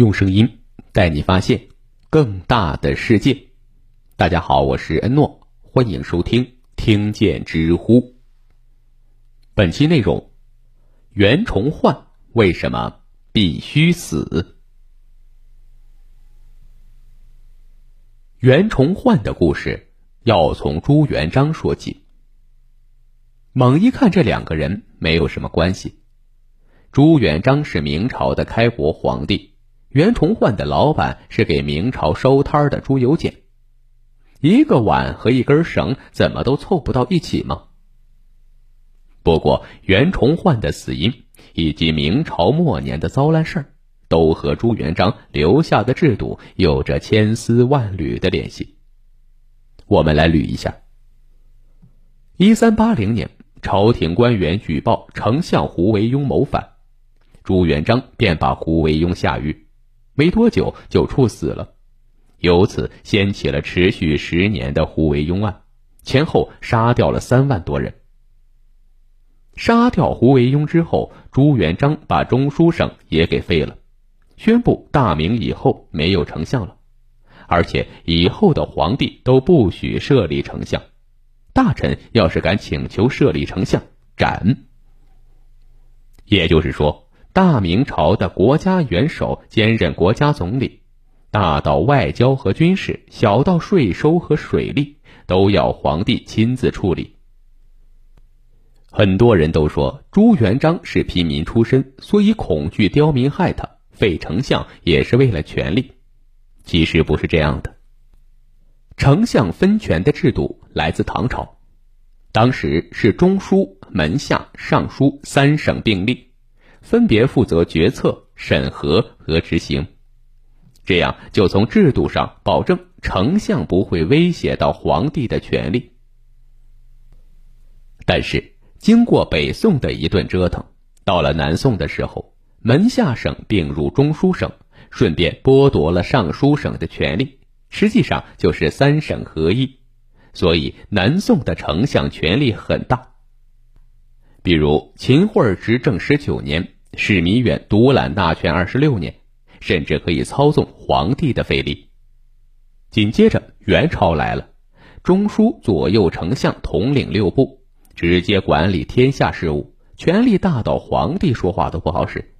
用声音带你发现更大的世界。大家好，我是恩诺，欢迎收听《听见知乎》。本期内容：袁崇焕为什么必须死？袁崇焕的故事要从朱元璋说起。猛一看，这两个人没有什么关系。朱元璋是明朝的开国皇帝，袁崇焕的老板是给明朝收摊的朱由检。一个碗和一根绳怎么都凑不到一起吗？不过袁崇焕的死因以及明朝末年的糟烂事儿，都和朱元璋留下的制度有着千丝万缕的联系。我们来捋一下：一三八零年。朝廷官员举报丞相胡惟庸谋反，朱元璋便把胡惟庸下狱，没多久就处死了，由此掀起了持续十年的胡惟庸案，前后杀掉了三万多人。杀掉胡惟庸之后，朱元璋把中书省也给废了，宣布大明以后没有丞相了，而且以后的皇帝都不许设立丞相。大臣要是敢请求设立丞相，斩。也就是说，大明朝的国家元首兼任国家总理，大到外交和军事，小到税收和水利，都要皇帝亲自处理。很多人都说朱元璋是平民出身，所以恐惧刁民害他，废丞相也是为了权力。其实不是这样的。丞相分权的制度来自唐朝，当时是中书、门下、尚书三省并立，分别负责决策、审核和执行，这样就从制度上保证丞相不会威胁到皇帝的权力。但是经过北宋的一顿折腾，到了南宋的时候，门下省并入中书省，顺便剥夺了尚书省的权利。实际上就是三省合一，所以南宋的丞相权力很大。比如秦桧执政十九年，史弥远独揽大权二十六年，甚至可以操纵皇帝的费力。紧接着元朝来了，中书左右丞相统领六部，直接管理天下事务，权力大到皇帝说话都不好使。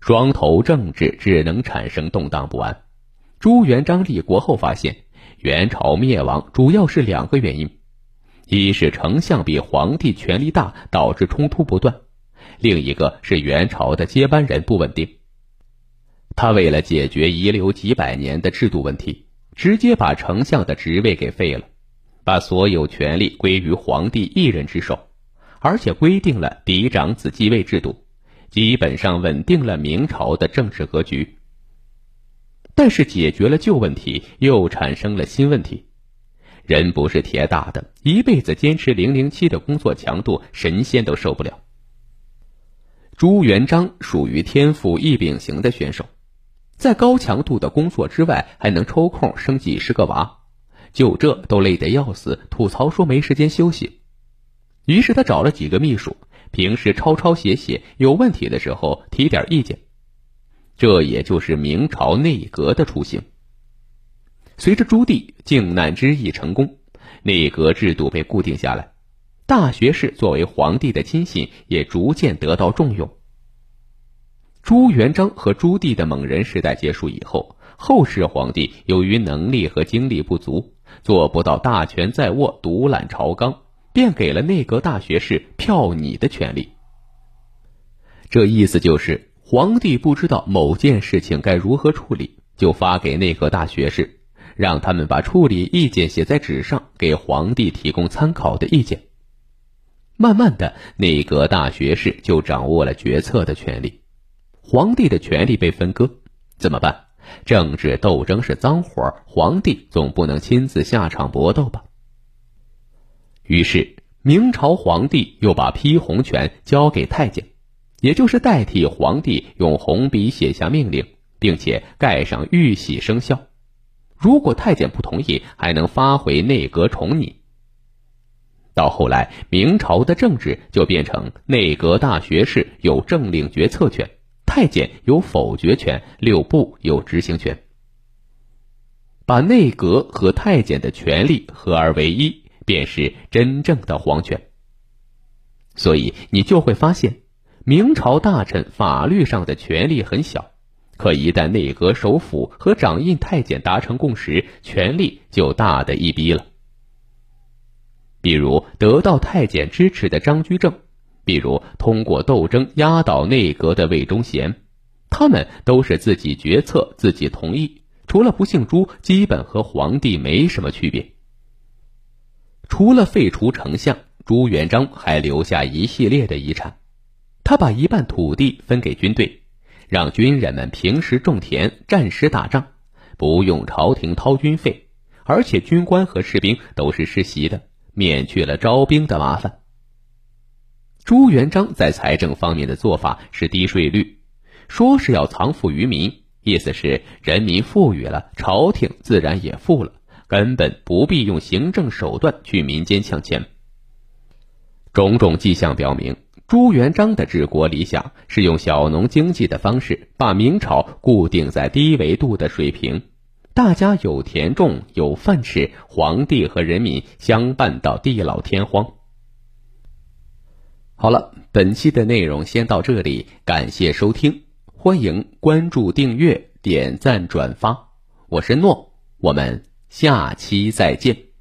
双头政治只能产生动荡不安。朱元璋立国后发现，元朝灭亡主要是两个原因：一是丞相比皇帝权力大，导致冲突不断；另一个是元朝的接班人不稳定。他为了解决遗留几百年的制度问题，直接把丞相的职位给废了，把所有权力归于皇帝一人之手，而且规定了嫡长子继位制度，基本上稳定了明朝的政治格局。但是解决了旧问题，又产生了新问题。人不是铁打的，一辈子坚持零零七的工作强度，神仙都受不了。朱元璋属于天赋异禀型的选手，在高强度的工作之外，还能抽空生几十个娃，就这都累得要死，吐槽说没时间休息。于是他找了几个秘书，平时抄抄写写，有问题的时候提点意见。这也就是明朝内阁的雏形。随着朱棣靖难之役成功，内阁制度被固定下来，大学士作为皇帝的亲信也逐渐得到重用。朱元璋和朱棣的猛人时代结束以后，后世皇帝由于能力和精力不足，做不到大权在握、独揽朝纲，便给了内阁大学士票拟的权利。这意思就是。皇帝不知道某件事情该如何处理，就发给内阁大学士，让他们把处理意见写在纸上，给皇帝提供参考的意见。慢慢的，内阁大学士就掌握了决策的权利，皇帝的权力被分割，怎么办？政治斗争是脏活，皇帝总不能亲自下场搏斗吧？于是，明朝皇帝又把批红权交给太监。也就是代替皇帝用红笔写下命令，并且盖上玉玺生效。如果太监不同意，还能发回内阁重拟。到后来，明朝的政治就变成内阁大学士有政令决策权，太监有否决权，六部有执行权。把内阁和太监的权力合而为一，便是真正的皇权。所以你就会发现，明朝大臣法律上的权力很小，可一旦内阁首辅和掌印太监达成共识，权力就大的一逼了。比如得到太监支持的张居正，比如通过斗争压倒内阁的魏忠贤，他们都是自己决策、自己同意，除了不姓朱，基本和皇帝没什么区别。除了废除丞相。朱元璋还留下一系列的遗产，他把一半土地分给军队，让军人们平时种田、战时打仗，不用朝廷掏军费，而且军官和士兵都是世袭的，免去了招兵的麻烦。朱元璋在财政方面的做法是低税率，说是要藏富于民，意思是人民富裕了，朝廷自然也富了，根本不必用行政手段去民间抢钱。种种迹象表明，朱元璋的治国理想是用小农经济的方式把明朝固定在低维度的水平，大家有田种，有饭吃，皇帝和人民相伴到地老天荒。好了，本期的内容先到这里，感谢收听，欢迎关注、订阅、点赞、转发，我是诺，我们下期再见。